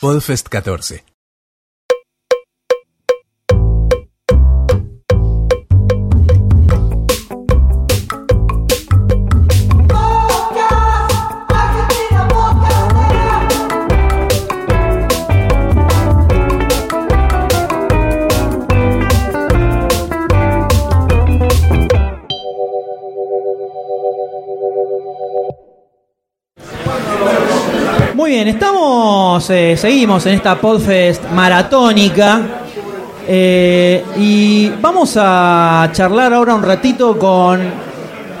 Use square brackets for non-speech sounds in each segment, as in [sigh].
Podfest 14. Estamos, eh, seguimos en esta Podfest maratónica eh, y vamos a charlar ahora un ratito con,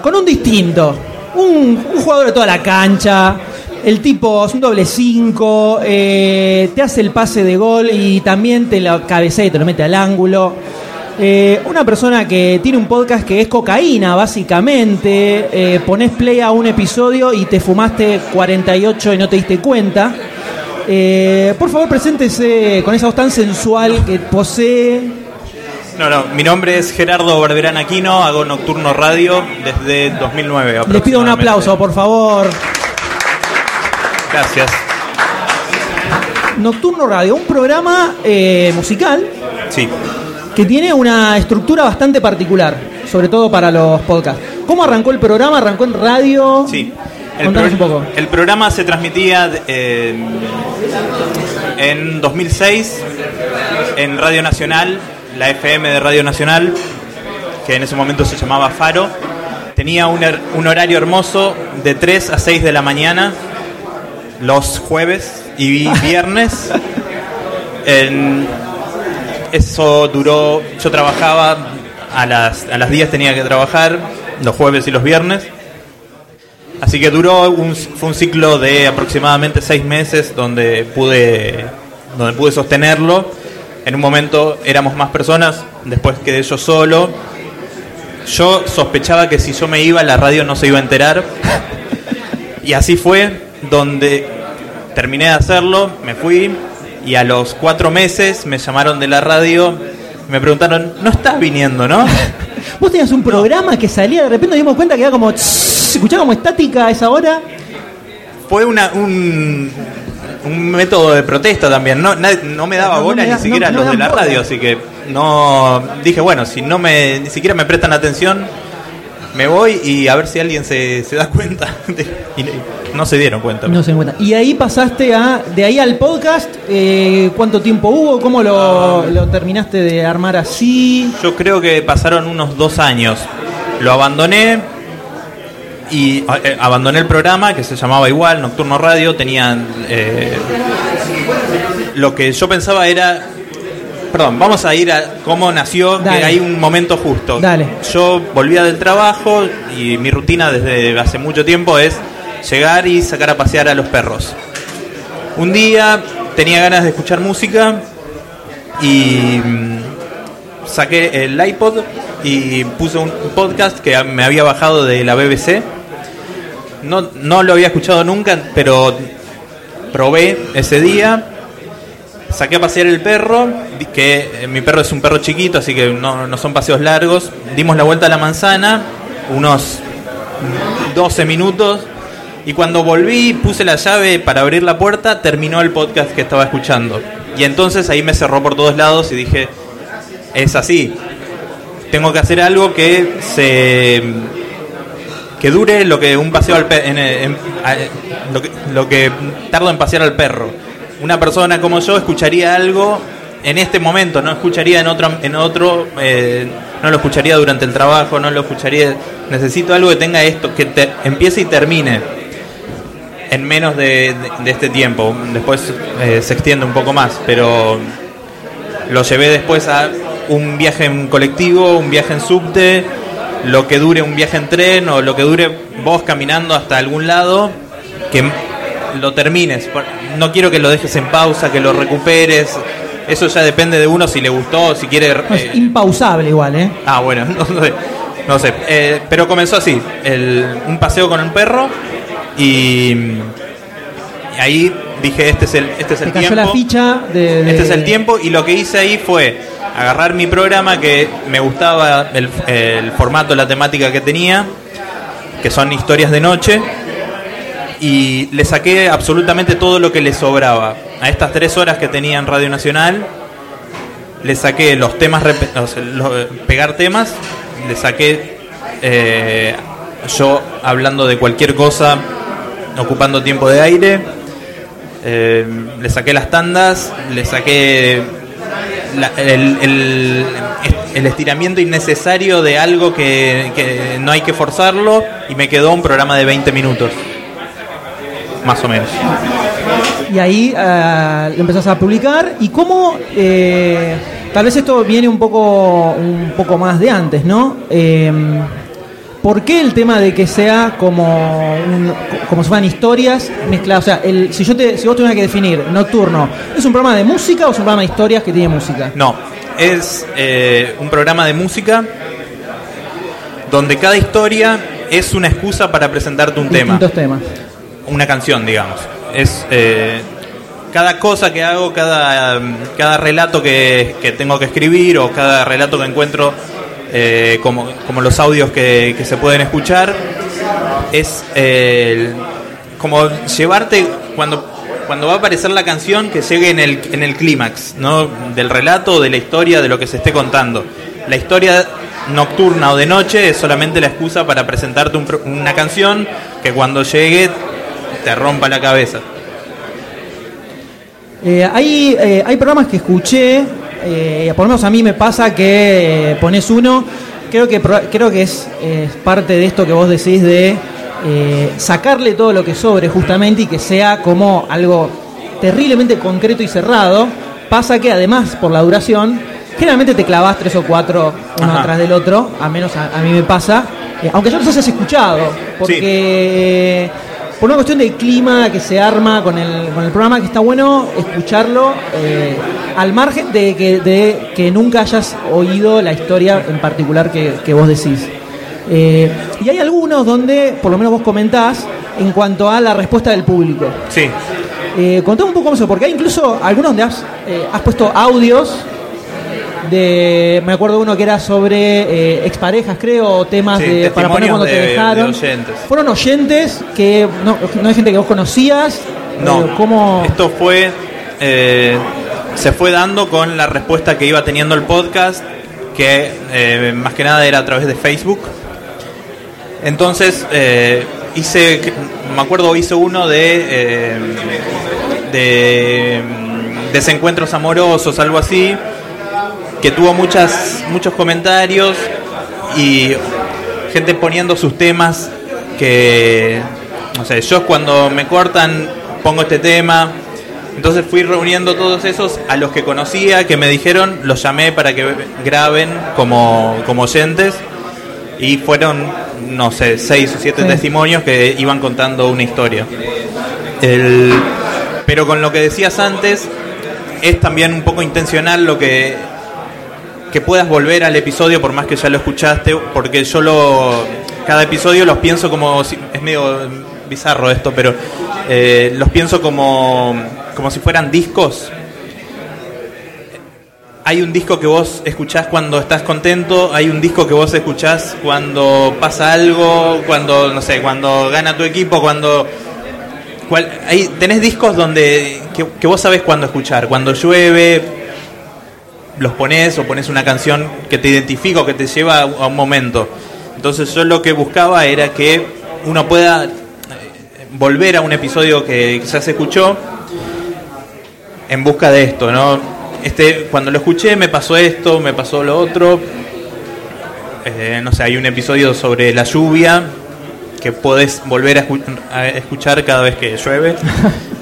con un distinto, un, un jugador de toda la cancha, el tipo es un doble 5, te hace el pase de gol y también te lo cabecea y te lo mete al ángulo. Eh, una persona que tiene un podcast que es cocaína, básicamente. Eh, pones play a un episodio y te fumaste 48 y no te diste cuenta. Eh, por favor, preséntese con esa voz tan sensual que posee. No, no, mi nombre es Gerardo Barberán Aquino, hago Nocturno Radio desde 2009. Les pido un aplauso, por favor. Gracias. Nocturno Radio, un programa eh, musical Sí. que tiene una estructura bastante particular, sobre todo para los podcasts. ¿Cómo arrancó el programa? ¿Arrancó en radio? Sí. Contanos un poco. el programa se transmitía eh, en 2006 en Radio Nacional, la FM de Radio Nacional, que en ese momento se llamaba Faro. Tenía un, horario hermoso de 3 a 6 de la mañana, los jueves y [laughs] viernes. En- eso duró, yo trabajaba, a las, a las 10 tenía que trabajar, los jueves y los viernes. Así que duró un, fue un ciclo de aproximadamente seis meses donde pude, donde pude sostenerlo. En un momento éramos más personas, después quedé yo solo. Yo sospechaba que si yo me iba, la radio no se iba a enterar. [laughs] Y así fue, donde terminé de hacerlo, me fui y a los cuatro meses me llamaron de la radio, me preguntaron, no estás viniendo, ¿no? [laughs] Vos tenías un programa que salía, de repente nos dimos cuenta que era como. Se escuchaba como estática a esa hora. Fue una, un, un método de protesta también. No, nadie- no me daba No, bola me da- ni siquiera los de la bola. radio, así que no dije, bueno, si no me ni siquiera me prestan atención, me voy y a ver si alguien se, se da cuenta. [laughs] y no se dieron cuenta. No se dan cuenta. Y ahí pasaste a. De ahí al podcast. eh, ¿Cuánto tiempo hubo? ¿Cómo lo, lo terminaste de armar así? Yo creo que pasaron unos dos años. Lo abandoné y eh, abandoné el programa que se llamaba igual, Nocturno Radio. Tenían. eh, lo que yo pensaba era. Perdón, vamos a ir a cómo nació, Dale. que hay un momento justo. Dale. Yo volvía del trabajo y mi rutina desde hace mucho tiempo es llegar y sacar a pasear a los perros. Un día tenía ganas de escuchar música y mm, saqué el iPod y puse un podcast que me había bajado de la BBC. No, no lo había escuchado nunca, pero probé ese día. Saqué a pasear el perro, que eh, mi perro es un perro chiquito, así que no, no son paseos largos. Dimos la vuelta a la manzana, unos 12 minutos, y cuando volví, puse la llave para abrir la puerta, terminó el podcast que estaba escuchando. Y entonces ahí me cerró por todos lados y dije, es así. Tengo que hacer algo que se que dure lo que un paseo al lo, que, lo que tardo en pasear al perro. Una persona como yo escucharía algo en este momento, no escucharía en otro, en otro eh, no lo escucharía durante el trabajo, no lo escucharía. Necesito algo que tenga esto, que te- empiece y termine en menos de, de- este tiempo. Después eh, se extiende un poco más, pero lo llevé después a un viaje en colectivo, un viaje en subte, lo que dure un viaje en tren o lo que dure vos caminando hasta algún lado, que lo termines. No quiero que lo dejes en pausa, que lo recuperes. Eso ya depende de uno si le gustó, si quiere... No, es eh, impausable igual, ¿eh? Ah, bueno, [laughs] no sé. No sé. Eh, pero comenzó así: el- un paseo con un perro y, y ahí dije: Este es el, este es Te el cayó tiempo. la ficha de, de- Este es el tiempo. Y lo que hice ahí fue agarrar mi programa que me gustaba el, el formato, la temática que tenía, que son historias de noche, y le saqué absolutamente todo lo que le sobraba. a estas tres horas que tenía en Radio Nacional, le saqué los temas, los- pegar temas, le saqué eh, yo hablando de cualquier cosa, ocupando tiempo de aire, eh, le saqué las tandas, le saqué el, el- estiramiento innecesario de algo que, que no hay que forzarlo y me quedó un programa de 20 minutos. Más o menos. Y ahí ah, lo empezás a publicar. ¿Y cómo? eh, tal vez esto viene un poco, un poco más de antes, ¿no? Eh, ¿Por qué el tema de que sea como, un- como si fueran historias mezcladas? O sea, el, si, yo te, si vos tuvieras que definir Nocturno, ¿es un programa de música o es un programa de historias que tiene música? No, es eh, un programa de música donde cada historia es una excusa para presentarte un tema. Distintos temas. Una canción, digamos. Es eh, cada cosa que hago, cada, cada relato que, que tengo que escribir o cada relato que encuentro, eh, como, como los audios que, que se pueden escuchar, es como llevarte cuando cuando va a aparecer la canción que llegue en el, en el clímax ¿no? del relato, de la historia, de lo que se esté contando. La historia nocturna o de noche es solamente la excusa para presentarte un una canción que cuando llegue te rompa la cabeza. Eh, hay, eh, hay programas que escuché, eh, por lo menos a mí me pasa que pones uno, creo que, creo que es, parte de esto que vos decís de sacarle todo lo que sobre justamente y que sea como algo terriblemente concreto y cerrado. Pasa que además por la duración, generalmente te clavas tres o cuatro uno Ajá. atrás del otro, a menos a, a mí me pasa, aunque ya los hayas escuchado, porque por una cuestión de clima que se arma con el, con el programa, que está bueno escucharlo eh, al margen de que, de que nunca hayas oído la historia en particular que, que vos decís. Eh, y hay algunos donde, por lo menos vos comentás, en cuanto a la respuesta del público. Sí, Eh, contame un poco eso, porque hay incluso algunos donde has, eh, has puesto audios de. Me acuerdo uno que era sobre eh, exparejas, creo, o temas Sí, de, para poner cuando te de- dejaron. de oyentes. Fueron oyentes que no, no hay gente que vos conocías. no. eh, ¿Cómo? Esto fue. eh, se fue dando con la respuesta que iba teniendo el podcast, que eh, más que nada era a través de Facebook. Entonces, eh, hice. Me acuerdo, hice uno de. eh, de mm, desencuentros amorosos, algo así, que tuvo muchas, muchos comentarios y gente poniendo sus temas que, no sé, yo cuando me cortan pongo este tema, entonces fui reuniendo todos esos a los que conocía, que me dijeron, los llamé para que graben como, como oyentes y fueron, no sé, seis o siete Sí. testimonios que iban contando una historia. El- pero con lo que decías antes, es también un poco intencional lo que que puedas volver al episodio por más que ya lo escuchaste, porque yo lo cada episodio los pienso como es medio bizarro esto, pero eh, los pienso como como si fueran discos. Hay un disco que vos escuchás cuando estás contento, hay un disco que vos escuchás cuando pasa algo, cuando no sé, cuando gana tu equipo, cuando tenés discos donde que, que vos sabés cuándo escuchar, cuando llueve, los pones o pones una canción que te identifica o que te lleva a un momento. Entonces yo lo que buscaba era que uno pueda eh, volver a un episodio que quizás escuchó en busca de esto, ¿no? Este, cuando lo escuché me pasó esto, me pasó lo otro. Eh, no sé, hay un episodio sobre la lluvia que podés volver a, escu- a escuchar cada vez que llueve. [laughs]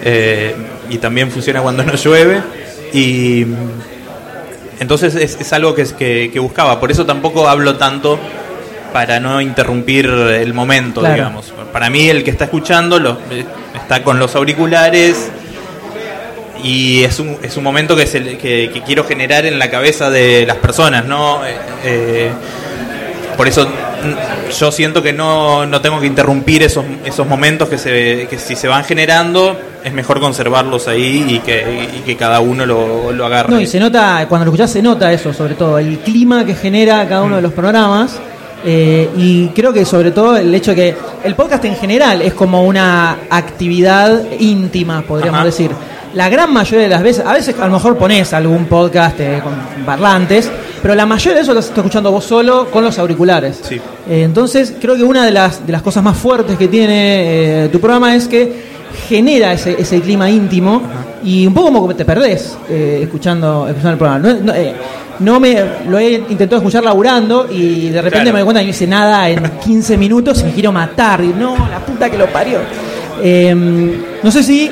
Eh, y también funciona cuando no llueve. Y entonces es, es algo que, es- que, que buscaba. Por eso tampoco hablo tanto para no interrumpir el momento, Claro. digamos. Para mí el que está escuchando lo, eh, está con los auriculares y es un, es un momento que, se, que, que quiero generar en la cabeza de las personas, ¿no? Eh, eh, por eso yo siento que no, no tengo que interrumpir esos, esos momentos que, se, que si se van generando es mejor conservarlos ahí y que, y que cada uno lo, lo agarre. No, y se nota, cuando lo escuchás se nota eso, sobre todo, el clima que genera cada uno de los programas. eh, y creo que sobre todo el hecho de que el podcast en general es como una actividad íntima, podríamos Ajá. decir. la gran mayoría de las veces, a veces a lo mejor pones algún podcast eh, con parlantes, pero la mayoría de eso lo estás escuchando vos solo con los auriculares. Sí. Eh, entonces, creo que una de las, de las cosas más fuertes que tiene eh, tu programa es que genera ese, ese clima íntimo y un poco como que te perdés eh, escuchando, escuchando el programa. No, no, eh, no me lo he intentado escuchar laburando y de repente Claro. me doy cuenta que no hice nada en [laughs] 15 minutos y me quiero matar. Y no, la puta que lo parió. Eh, no sé si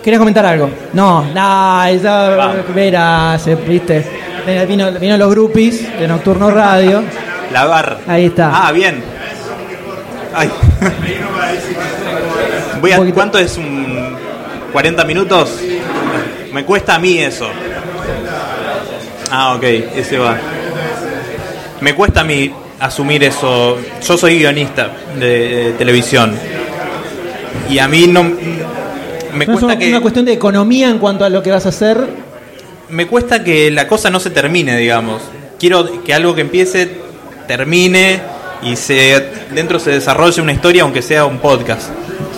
querías comentar algo. No, no, esa verás, eh, viste. Vino, vino los groupies de Nocturno Radio. La barra. Ahí está. Ah, bien. Ay. Voy a. ¿Cuánto es un 40 minutos? Me cuesta a mí eso. Ah, ok, ese va. Me cuesta a mí asumir eso. Yo soy guionista de, de televisión. Y a mí no... Me No es cuesta una, que una cuestión de economía en cuanto a lo que vas a hacer. Me cuesta que la cosa no se termine, digamos. Quiero que algo que empiece termine y se dentro se desarrolle una historia, aunque sea un podcast.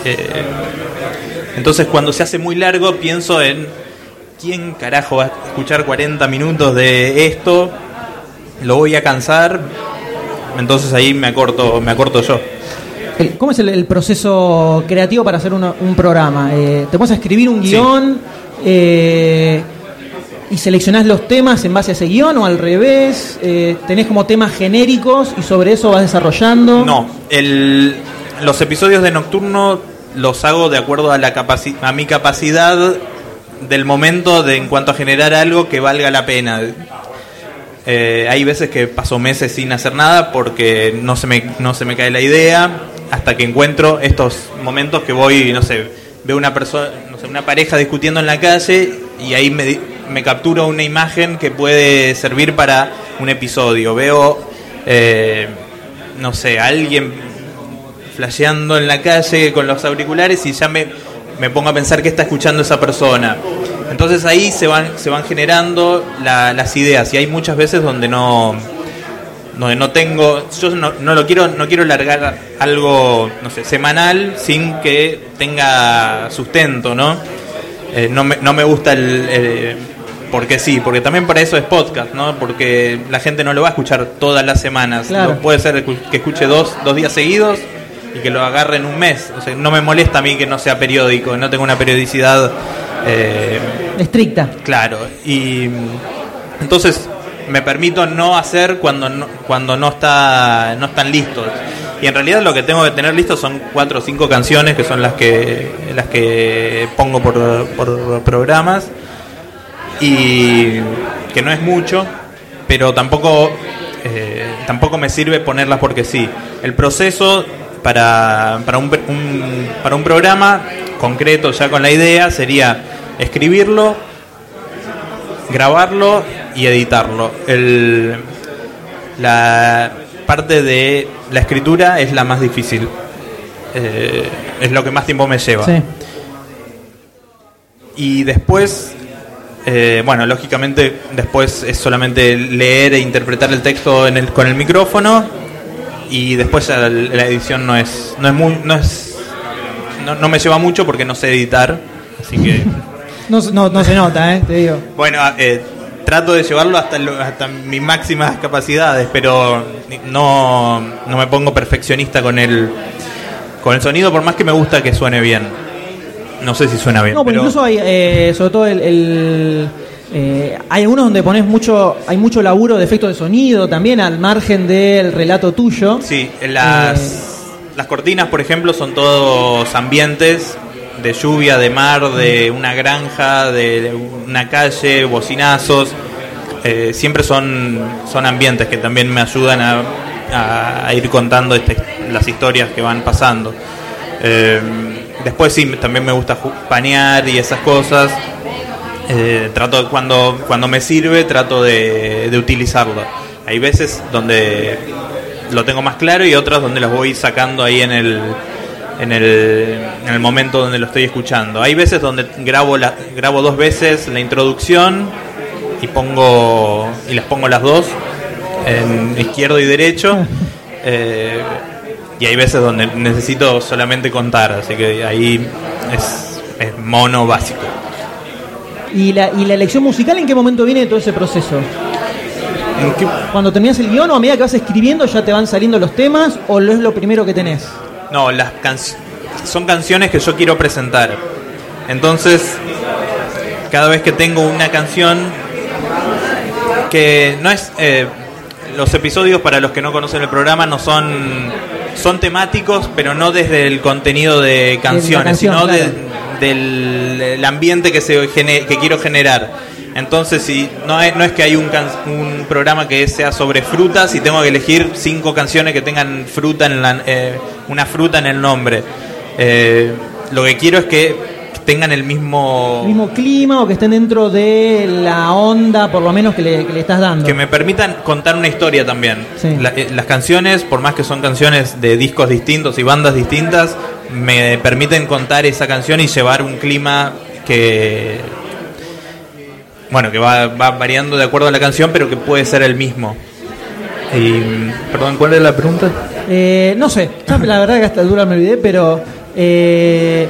Eh, entonces, cuando se hace muy largo, pienso en quién carajo va a escuchar 40 minutos de esto. Lo voy a cansar. Entonces ahí me acorto, me acorto yo. ¿Cómo es el, el proceso creativo para hacer un programa? Eh, ¿Te pones a escribir un Sí. guion eh, y seleccionás los temas en base a ese guion o al revés? Eh, ¿Tenés como temas genéricos y sobre eso vas desarrollando? No, el, los episodios de Nocturno los hago de acuerdo a, la capaci- a mi capacidad del momento de en cuanto a generar algo que valga la pena. Eh, hay veces que paso meses sin hacer nada porque no se me, no se me cae la idea hasta que encuentro estos momentos que voy, no sé, veo una persona, no sé, una pareja discutiendo en la calle y ahí me, me capturo una imagen que puede servir para un episodio. Veo, eh, no sé, alguien flasheando en la calle con los auriculares y ya me, me pongo a pensar qué está escuchando esa persona. Entonces ahí se van, se van generando la- las ideas y hay muchas veces donde no, donde no tengo, yo no, no lo quiero, no quiero largar algo, no sé, semanal sin que tenga sustento, ¿no? Eh, no, me, no me gusta el- porque sí, porque también para eso es podcast, ¿no? Porque la gente no lo va a escuchar todas las semanas. Claro. No puede ser que escuche dos, dos días seguidos y que lo agarre en un mes. O sea, no me molesta a mí que no sea periódico, no tengo una periodicidad eh, Estricta. Claro, y entonces me permito no hacer cuando no, cuando no está no están listos. Y en realidad lo que tengo que tener listo son cuatro o cinco canciones que son las que las que pongo por, por programas y que no es mucho, pero tampoco eh, tampoco me sirve ponerlas porque sí. El proceso para, para, un, un- para un programa concreto ya con la idea sería escribirlo, grabarlo y editarlo. El, la parte de la escritura es la más difícil. Eh, es lo que más tiempo me lleva. Sí. Y después, eh, bueno, lógicamente después es solamente leer e interpretar el texto en el, con el micrófono y después la, la edición no es no es muy no es no, no me lleva mucho porque no sé editar, así que [laughs] No, no, no se nota, ¿eh? te digo. bueno, eh, trato de llevarlo hasta lo- hasta mis máximas capacidades, pero no no me pongo perfeccionista con el con el sonido por más que me gusta que suene bien. No sé si suena bien, No, porque pero- incluso hay, eh, sobre todo el, el, eh, hay algunos donde pones mucho, hay mucho laburo de efecto de sonido también al margen del relato tuyo. Sí, las, las cortinas, por ejemplo, son todos ambientes de lluvia, de mar, de una granja, de una calle, bocinazos. Eh, siempre son, son ambientes que también me ayudan a, a- a ir contando este- las historias que van pasando. Eh, después sí, también me gusta panear y esas cosas. Eh, trato cuando cuando me sirve trato de, de utilizarlo. Hay veces donde lo tengo más claro y otras donde los voy sacando ahí en el en el, en el momento donde lo estoy escuchando. Hay veces donde grabo la, grabo dos veces la introducción y pongo y las pongo las dos en izquierdo y derecho. [laughs] Eh, y hay veces donde necesito solamente contar así que ahí es, es mono básico ¿Y la, ¿Y la elección musical en qué momento viene de todo ese proceso? ¿En qué- Cuando terminas el guion o a medida que vas escribiendo ya te van saliendo los temas o lo es lo primero que tenés? No, las canc- son canciones que yo quiero presentar. Entonces, cada vez que tengo una canción que no es eh, los episodios para los que no conocen el programa no son son temáticos, pero no desde el contenido de canciones, canción, sino de- claro. del el ambiente que se que quiero generar. Entonces, si no es, no es que hay un, can- un programa que sea sobre frutas y tengo que elegir cinco canciones que tengan fruta en la, eh, una fruta en el nombre. Eh, lo que quiero es que tengan el mismo, ¿El mismo clima o que estén dentro de la onda por lo menos que le, que le estás dando? que me permitan contar una historia también. Sí. La- eh, las canciones, por más que son canciones de discos distintos y bandas distintas, me permiten contar esa canción y llevar un clima que bueno, que va, va variando de acuerdo a la canción, pero que puede ser el mismo. Y, perdón, ¿cuál es la pregunta? Eh, no sé, la verdad que hasta el dura me olvidé, pero eh,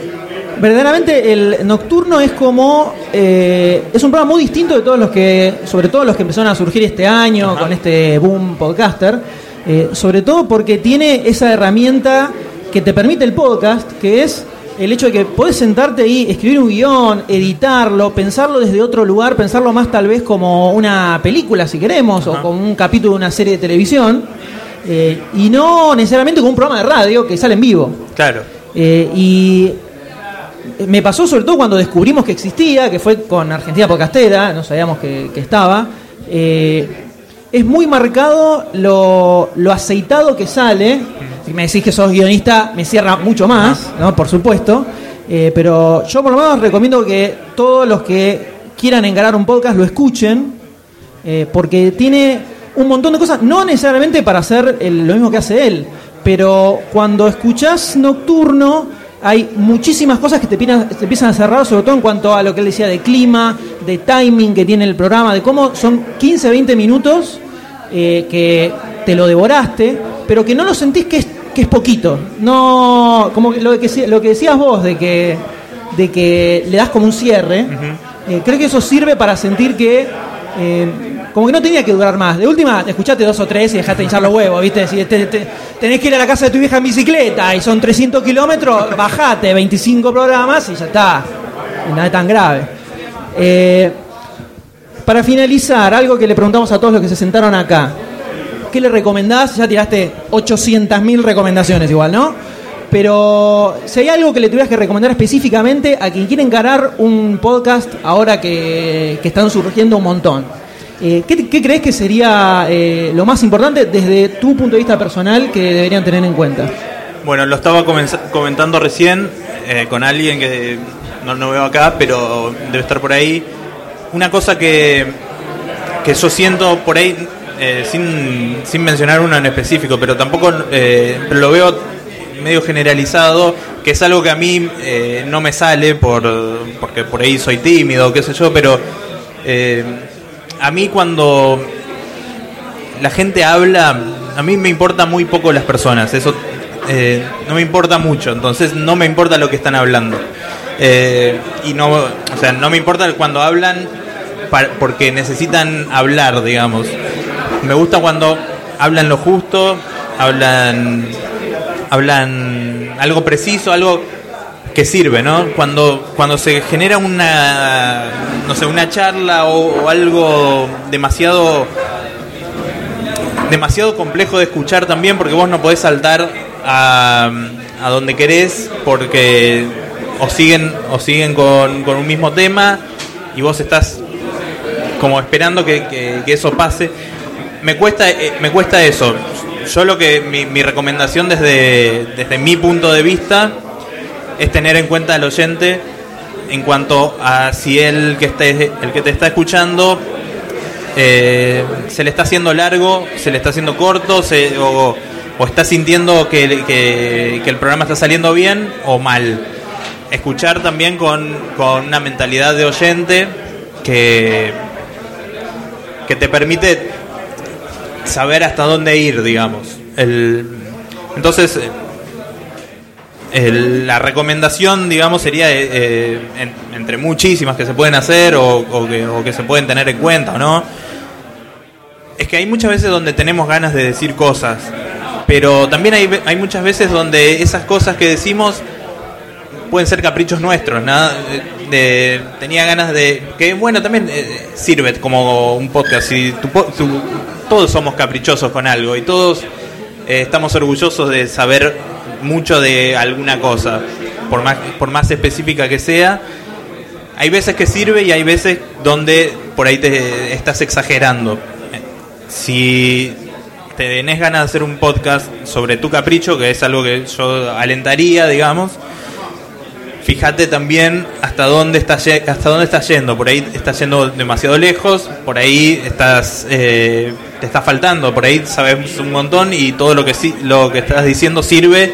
verdaderamente el nocturno es como eh, es un programa muy distinto de todos los que, sobre todo los que empezaron a surgir este año Ajá. con este boom podcaster, eh, sobre todo porque tiene esa herramienta que te permite el podcast, que es el hecho de que podés sentarte y escribir un guion, editarlo, pensarlo desde otro lugar, pensarlo más tal vez como una película si queremos, o como un capítulo de una serie de televisión. Eh, y no necesariamente con un programa de radio que sale en vivo. Claro. Eh, y me pasó sobre todo cuando descubrimos que existía, que fue con Argentina Podcastera, no sabíamos que, estaba. Eh, es muy marcado lo, lo aceitado que sale. Si me decís que sos guionista, me cierra mucho más, ¿no? Por supuesto. Eh, pero yo por lo menos recomiendo que todos los que quieran encarar un podcast lo escuchen, eh, porque tiene un montón de cosas, no necesariamente para hacer el- lo mismo que hace él, pero cuando escuchás Nocturno hay muchísimas cosas que te, empiezan- te empiezan a cerrar, sobre todo en cuanto a lo que él decía de clima, de timing que tiene el programa, de cómo son 15, 20 minutos eh, que te lo devoraste, pero que no lo sentís que es, que es poquito. No, como lo que, lo que decías vos, de que, de que le das como un cierre, eh, creo que eso sirve para sentir que eh, como que no tenía que durar más. De última, te escuchaste dos o tres y dejaste hinchar los huevos, ¿viste? Si te- tenés que ir a la casa de tu vieja en bicicleta y son 300 kilómetros, bajate 25 programas y ya está. Y nada tan grave. Eh, para finalizar, algo que le preguntamos a todos los que se sentaron acá. ¿Qué le recomendás? Ya tiraste 800.000 recomendaciones igual, ¿no? Pero si hay algo que le tuvieras que recomendar específicamente a quien quiere encarar un podcast ahora que, que están surgiendo un montón, eh, ¿qué, crees que sería eh, lo más importante desde tu punto de vista personal que deberían tener en cuenta? Bueno, lo estaba comentando recién eh, con alguien que no, no veo acá, pero debe estar por ahí. Una cosa que, que yo siento por ahí, sin, sin mencionar uno en específico, pero tampoco lo veo medio generalizado, que es algo que a mí no me sale por, porque por ahí soy tímido, qué sé yo, pero a mí cuando la gente habla, a mí me importa muy poco las personas, eso eh, no me importa mucho, entonces no me importa lo que están hablando. Eh, y no, o sea, no me importa cuando hablan porque necesitan hablar, digamos. Me gusta cuando hablan lo justo, hablan hablan algo preciso, algo que sirve, ¿no? Cuando, cuando se genera una, no sé, una charla o, o algo demasiado demasiado complejo de escuchar también porque vos no podés saltar a, a donde querés porque o siguen o siguen con, con un mismo tema y vos estás como esperando que, que- eso pase me cuesta eh, me cuesta eso yo lo que mi, mi recomendación desde desde mi punto de vista es tener en cuenta al oyente en cuanto a si él que esté el que te está escuchando eh, se le está haciendo largo, se le está haciendo corto, o, está sintiendo que, que- que el programa está saliendo bien o mal. Escuchar también con, con una mentalidad de oyente que, que te permite saber hasta dónde ir, digamos. El, entonces, el- la recomendación, digamos, sería eh, eh, en- entre muchísimas que se pueden hacer o, que, se pueden tener en cuenta, ¿o ¿no? Es que hay muchas veces donde tenemos ganas de decir cosas, pero también hay, hay muchas veces donde esas cosas que decimos pueden ser caprichos nuestros. De- tenía ganas de. Que bueno, también eh, sirve como un podcast. Si tu tu- todos somos caprichosos con algo y todos eh, estamos orgullosos de saber mucho de alguna cosa, por más, por más específica que sea. Hay veces que sirve y hay veces donde por ahí te estás exagerando. Si te tenés ganas de hacer un podcast sobre tu capricho, que es algo que yo alentaría, digamos, fíjate también hasta dónde estás hasta dónde yendo. Por ahí estás yendo demasiado lejos por ahí estás eh, te está faltando por ahí sabes un montón y todo lo que lo que estás diciendo sirve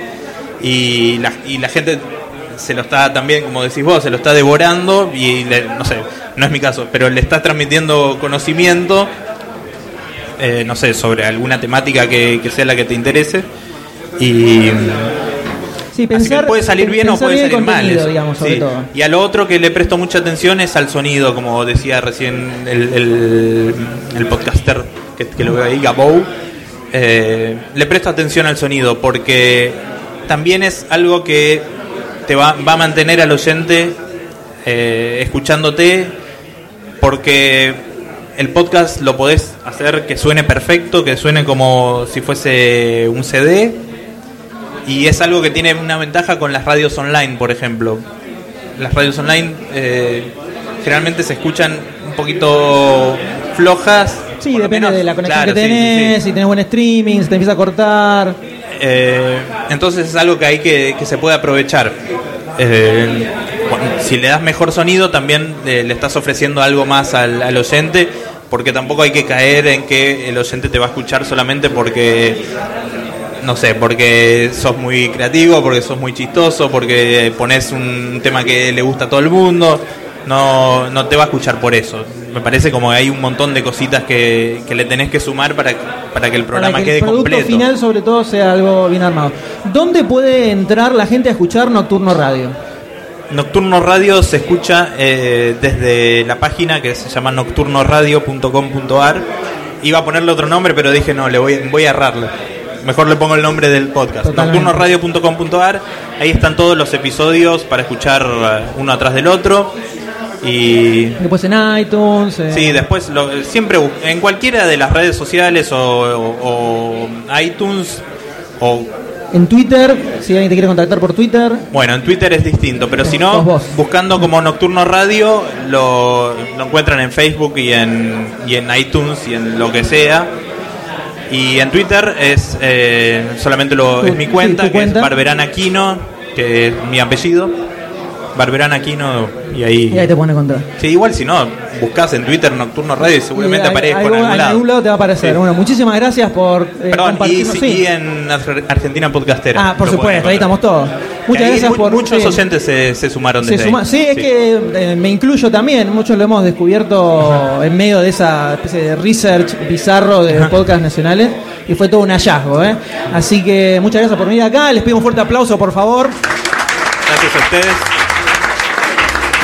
y la, y la gente se lo está también como decís vos se lo está devorando y le- no sé no es mi caso pero le estás transmitiendo conocimiento eh, no sé sobre alguna temática que, que sea la que te interese y Sí, Así que puede salir bien o puede salir mal. eso. digamos, sobre Sí. todo. Y a lo otro que le presto mucha atención es al sonido, como decía recién el, el, el podcaster que, que lo veo ahí, Gabou. Eh, le presto atención al sonido porque también es algo que te va, va a mantener al oyente eh, escuchándote porque el podcast lo podés hacer que suene perfecto, que suene como si fuese un CD y es algo que tiene una ventaja con las radios online, por ejemplo. Las radios online eh, generalmente se escuchan un poquito flojas. Sí, depende menos- de la conexión claro, que sí, tenés, sí. si tenés buen streaming, si te empieza a cortar. Eh, entonces es algo que hay que, que se puede aprovechar. Eh, bueno, si le das mejor sonido, también eh, le estás ofreciendo algo más al, al oyente, porque tampoco hay que caer en que el oyente te va a escuchar solamente porque, no sé, porque sos muy creativo, porque sos muy chistoso, porque pones un tema que le gusta a todo el mundo. No, no te va a escuchar por eso. Me parece como que hay un montón de cositas que, que le tenés que sumar para, para que el programa para que quede el producto completo. final, sobre todo, sea algo bien armado. ¿Dónde puede entrar la gente a escuchar Nocturno Radio? Nocturno Radio se escucha eh, desde la página que se llama nocturnoradio.com.ar. Iba a ponerle otro nombre, pero dije no, le voy, voy a errarle. Mejor le pongo el nombre del podcast. Nocturnoradio.com.ar. Ahí están todos los episodios para escuchar eh, uno atrás del otro. Y Después en iTunes. eh, sí, después lo- siempre en cualquiera de las redes sociales o, o- o iTunes o En Twitter, si alguien te quiere contactar por Twitter. Bueno, en Twitter es distinto, pero si no, buscando como Nocturno Radio, lo, lo encuentran en Facebook y en, y en iTunes y en lo que sea. Y en Twitter es eh, solamente lo, es mi cuenta, que cuenta. es Barberán Aquino, que es mi apellido. Barberán Aquino, y ahí. Y ahí te pueden encontrar. Sí, igual si no, buscas en Twitter Nocturno Radio y seguramente Y aparezco en algún- algún lado. algún lado te va a aparecer. Sí. Bueno, muchísimas gracias por eh, Perdón, y, sí. en Ar- Argentina Podcastera. Ah, por supuesto, ahí estamos todos. Muchas ahí gracias mu- por. Muchos sí. oyentes se, se sumaron Se desde suma- ahí. sí, es que eh, me incluyo también, muchos lo hemos descubierto [laughs] en medio de esa especie de research bizarro de podcasts nacionales y fue todo un hallazgo. ¿eh? Así que muchas gracias por venir acá, les pido un fuerte aplauso por favor. Gracias a ustedes.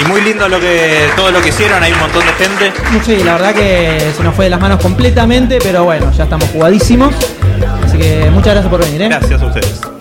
Y muy lindo lo que todo lo que hicieron, hay un montón de gente. Sí, la verdad que se nos fue de las manos completamente, pero bueno, ya estamos jugadísimos. Así que muchas gracias por venir. ¿eh? Gracias a ustedes.